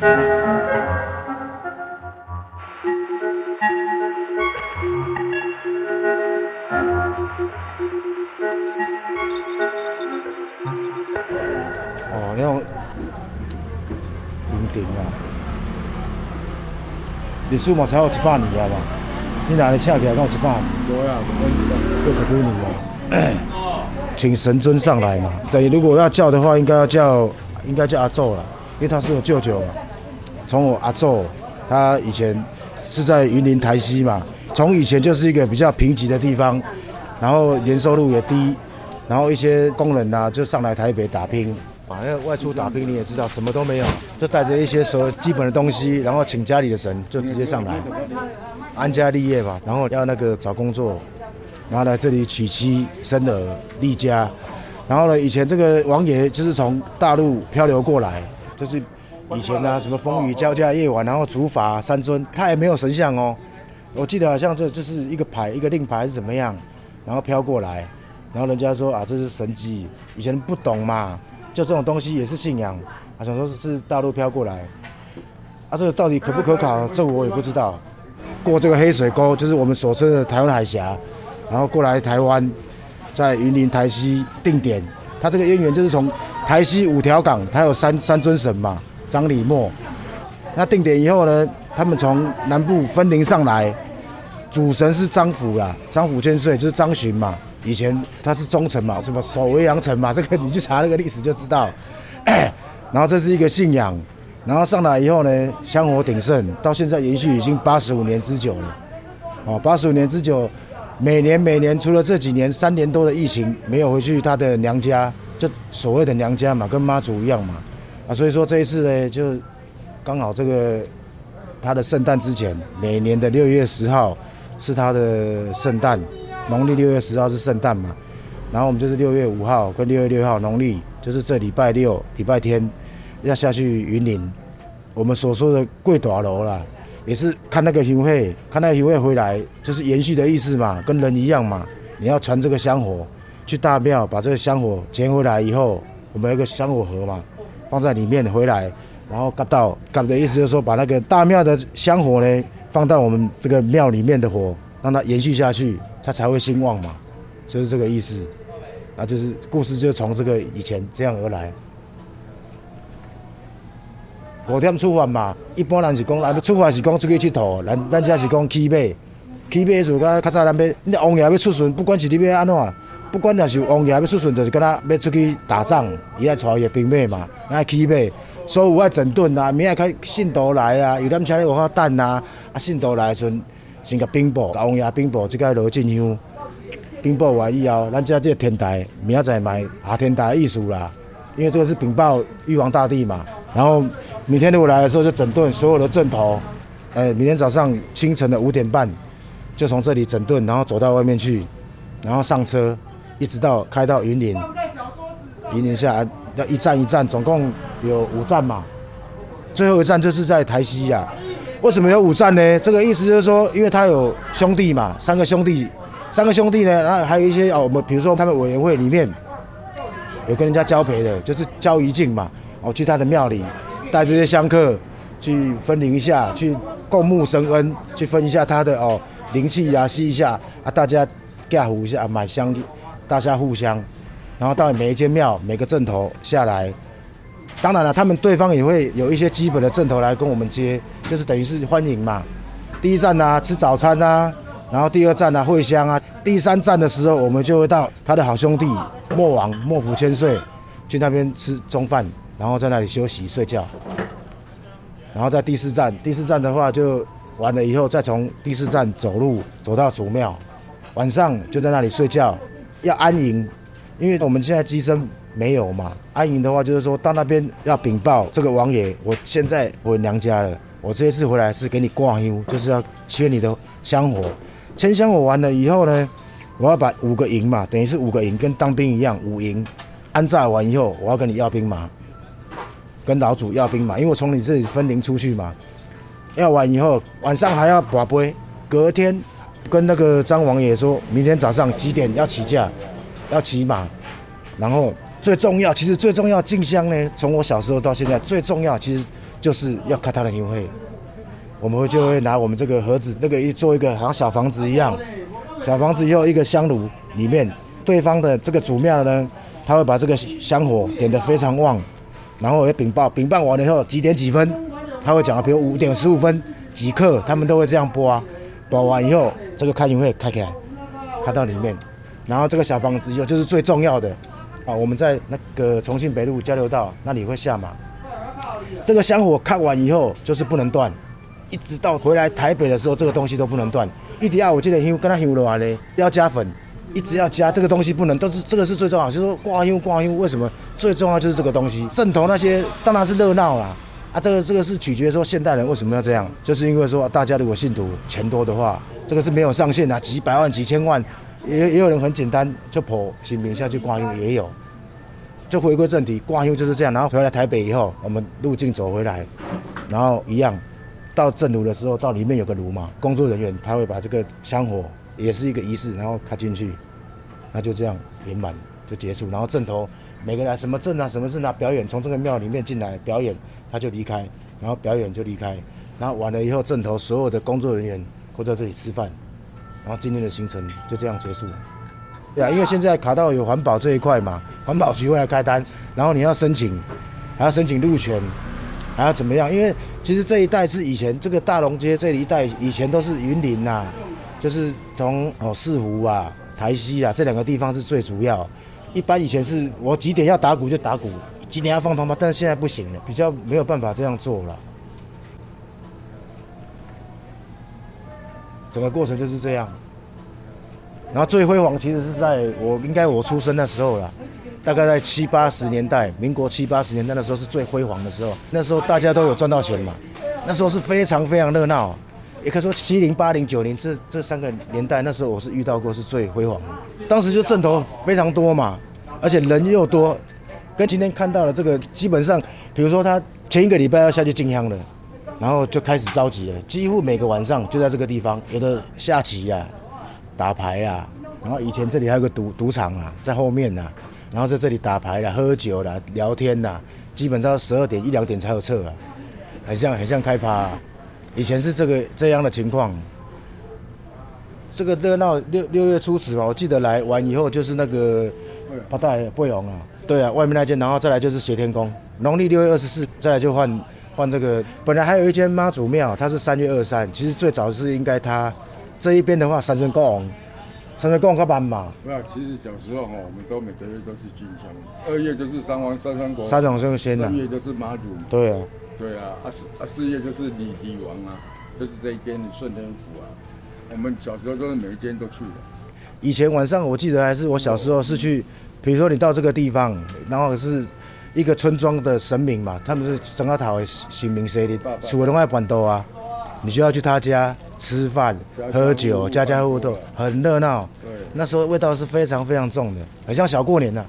哦，那种云顶啊，历史嘛才有一百年啊嘛，你哪里请起来讲有一百年？对啊，过十几年了。请神尊上来嘛，等于如果要叫的话，应该要叫，应该叫阿祖了，因为他是我舅舅嘛。从我阿祖，他以前是在云林台西嘛，从以前就是一个比较贫瘠的地方，然后年收入也低，然后一些工人呐、就上来台北打拼，啊，那外出打拼你也知道，什么都没有，就带着一些所基本的东西，然后请家里的神就直接上来，安家立业嘛，然后要那个找工作。然后来这里娶妻生儿立家，然后呢，以前这个王爷就是从大陆漂流过来，就是以前呢、啊、什么风雨交加夜晚，然后主法三尊，他也没有神像哦，我记得好像这就是一个牌一个令牌是怎么样，然后飘过来，然后人家说啊这是神迹，以前不懂嘛，就这种东西也是信仰，啊想说是大陆飘过来，啊这个到底可不可考，这我也不知道，过这个黑水沟就是我们所称的台湾海峡。然后过来台湾，在云林台西定点，他这个渊源就是从台西五条港，他有三三尊神嘛，张李莫。那定点以后呢，他们从南部分灵上来，主神是张辅啦，张辅千岁就是张巡嘛，以前他是忠臣嘛，什么守卫阳城嘛，这个你去查那个历史就知道。然后这是一个信仰，然后上来以后呢，香火鼎盛，到现在延续已经八十五年之久了，哦，八十五年之久。每年每年，除了这几年三年多的疫情，没有回去他的娘家，就所谓的娘家嘛，跟妈祖一样嘛，啊，所以说这一次呢，就刚好这个他的圣诞之前，每年的六月十号是他的圣诞，农历六月十号是圣诞嘛，然后我们就是六月五号跟六月六号农历，就是这礼拜六礼拜天要下去云林，我们所说的跪大楼啦。也是看那个行会，看那个行会回来，就是延续的意思嘛，跟人一样嘛。你要传这个香火，去大庙把这个香火捡回来以后，我们有个香火盒嘛，放在里面回来，然后夹到夹的意思就是说，把那个大庙的香火呢，放到我们这个庙里面的火，让它延续下去，它才会兴旺嘛，就是这个意思。那就是故事就从这个以前这样而来。五点出发嘛，一般人是讲，啊，出发是讲出去佚佗，咱咱这是讲起马，起马是讲较早咱要，你王爷要出巡，不管是你要安怎，不管若是王爷要出巡，就是跟他要出去打仗，伊爱带伊的兵马嘛，爱起马，所以有爱整顿啊，明仔开信徒来啊，有点车咧有法等啊，啊信徒来时阵，先甲兵部，甲王爷兵部，即个落进香，兵部完以后，咱这这个天台，明仔载买下天台的意思啦，因为这个是禀报玉皇大帝嘛。然后明天如果来的时候就整顿所有的阵头，哎，明天早上清晨的五点半就从这里整顿，然后走到外面去，然后上车，一直到开到云林，云林下要一站一站，总共有五站嘛，最后一站就是在台西呀、为什么有五站呢？这个意思就是说，因为他有兄弟嘛，三个兄弟，三个兄弟呢，然后还有一些哦，我们比如说他们委员会里面有跟人家交陪的，就是交谊境嘛。哦，去他的庙里，带这些香客去分灵一下，去共沐神恩，去分一下他的哦灵气呀，吸一下啊，大家给互一下买香，大家互相，然后到每一间庙每个镇头下来，当然了，他们对方也会有一些基本的阵头来跟我们接，就是等于是欢迎嘛。第一站呢、啊、吃早餐呐、啊，然后第二站呢、啊、会香啊，第三站的时候我们就会到他的好兄弟莫王莫府千岁去那边吃中饭。然后在那里休息睡觉，然后在第四站，第四站的话就完了以后，再从第四站走路走到祖庙，晚上就在那里睡觉，要安营，因为我们现在机身没有嘛，安营的话就是说到那边要禀报这个王爷，我现在回娘家了，我这一次回来是给你挂香，就是要切你的香火，牵香火完了以后呢，我要把五个营嘛，等于是五个营，跟当兵一样，五营安扎完以后，我要跟你要兵马。跟老祖要兵马，因为我从你这里分灵出去嘛，要完以后晚上还要跋杯，隔天跟那个张王爷说，明天早上几点要起驾，要骑马，然后最重要，其实最重要进香呢，从我小时候到现在，最重要其实就是要看他的牛会。我们会就会拿我们这个盒子，这个一做一个好像小房子一样，小房子以后一个香炉里面，对方的这个主庙呢，他会把这个香火点得非常旺，然后也禀报，禀报完了以后几点几分，他会讲，比如五点十五分几刻，他们都会这样播啊，包完以后这个开运会开开，开到里面，然后这个小房子以后就是最重要的啊，我们在那个重庆北路交流道那里会下马，这个香火开完以后就是不能断。一直到回来台北的时候，这个东西都不能断。一定要我记得香跟他香的话呢，要加粉，一直要加这个东西不能，都是这个是最重要。就是说挂香挂香，为什么最重要就是这个东西？正头那些当然是热闹啦，这个这个是取决说现代人为什么要这样，就是因为说大家如果信徒钱多的话，这个是没有上限的，几百万几千万，也也有人很简单就跑新民下去挂香也有。就回归正题，挂香就是这样。然后回来台北以后，我们路径走回来，然后一样。到正炉的时候，到里面有个炉嘛，工作人员他会把这个香火也是一个仪式，然后开进去，那就这样圆满就结束。然后正头每个人什么镇啊什么镇啊表演，从这个庙里面进来表演，他就离开，然后表演就离开，然后完了以后镇头所有的工作人员会在这里吃饭，然后今天的行程就这样结束。对啊，因为现在卡到有环保这一块嘛，环保局会来开单，然后你要申请，还要申请路权。还要怎么样？因为其实这一带是以前这个大龙街这一带以前都是云林呐，就是从哦四湖啊、台西啊这两个地方是最主要。一般以前是我几点要打鼓就打鼓，几点要放鞭炮，但是现在不行了，比较没有办法这样做了。整个过程就是这样。然后最辉煌其实是在我应该我出生的时候了。大概在七八十年代，民国七八十年代的时候是最辉煌的时候。那时候大家都有赚到钱嘛，那时候是非常非常热闹。也可以说七零八零九零这这三个年代，那时候我是遇到过是最辉煌的。当时就阵头非常多嘛，而且人又多，跟今天看到的这个基本上，比如说他前一个礼拜要下去进香了，然后就开始着急了，几乎每个晚上就在这个地方，有的下棋呀、啊、打牌呀、啊，然后以前这里还有个赌赌场啊，在后面呢、啊。然后在这里打牌啦、喝酒啦、聊天啦，基本上十二点一两点才有撤啊，很像很像开趴、以前是这个这样的情况。这个热闹六六月初十吧，我记得来完以后就是那个八大不勇啊，对啊，外面那间，然后再来就是斜天宫。农历六月二十四，再来就换换这个。本来还有一间妈祖庙，它是三月二三，其实最早是应该它这一边的话，三尊高三尊供较慢嘛？没有，其实小时候哈，我们都每个月都是进香。二月就是三王三山国，三王圣仙呐。三月就是妈祖。对啊。对啊，啊四啊四月就是李李王啊，就是这一间顺天府啊。我们小时候都是每一间都去的。以前晚上我记得还是我小时候是去，比如说你到这个地方，然后是一个村庄的神明嘛，他们是整个塔为神明设立，厝的拢爱办桌啊，你需要去他家。吃饭、喝酒，家家户户都很热闹。对，那时候味道是非常非常重的，很像小过年呐、啊。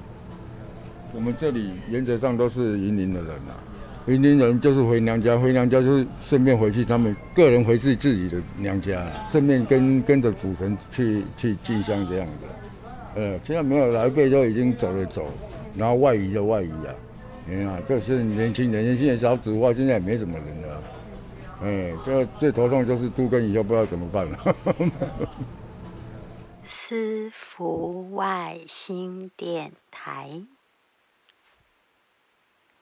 我们这里原则上都是云林的人呐、啊，云林人就是回娘家，回娘家就是顺便回去他们个人回去自己的娘家，顺便跟跟着主神去去进香这样的。呃，现在没有老一辈都已经走了走，然后外移就外移啊。你看，就是年轻人，年轻人少子化，现在也没什么人了。哎，这最头痛就是都跟以后不知道怎么办了。私服外星电台。